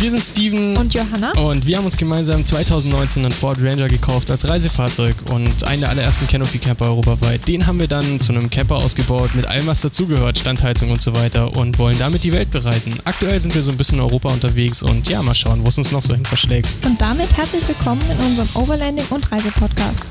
Wir sind Steven und Johanna und wir haben uns gemeinsam 2019 einen Ford Ranger gekauft als Reisefahrzeug und einen der allerersten Canopy Camper europaweit. Den haben wir dann zu einem Camper ausgebaut mit allem, was dazugehört, Standheizung und so weiter und wollen damit die Welt bereisen. Aktuell sind wir so ein bisschen in Europa unterwegs und ja, mal schauen, wo es uns noch so hin verschlägt. Und damit herzlich willkommen in unserem Overlanding und Reisepodcast.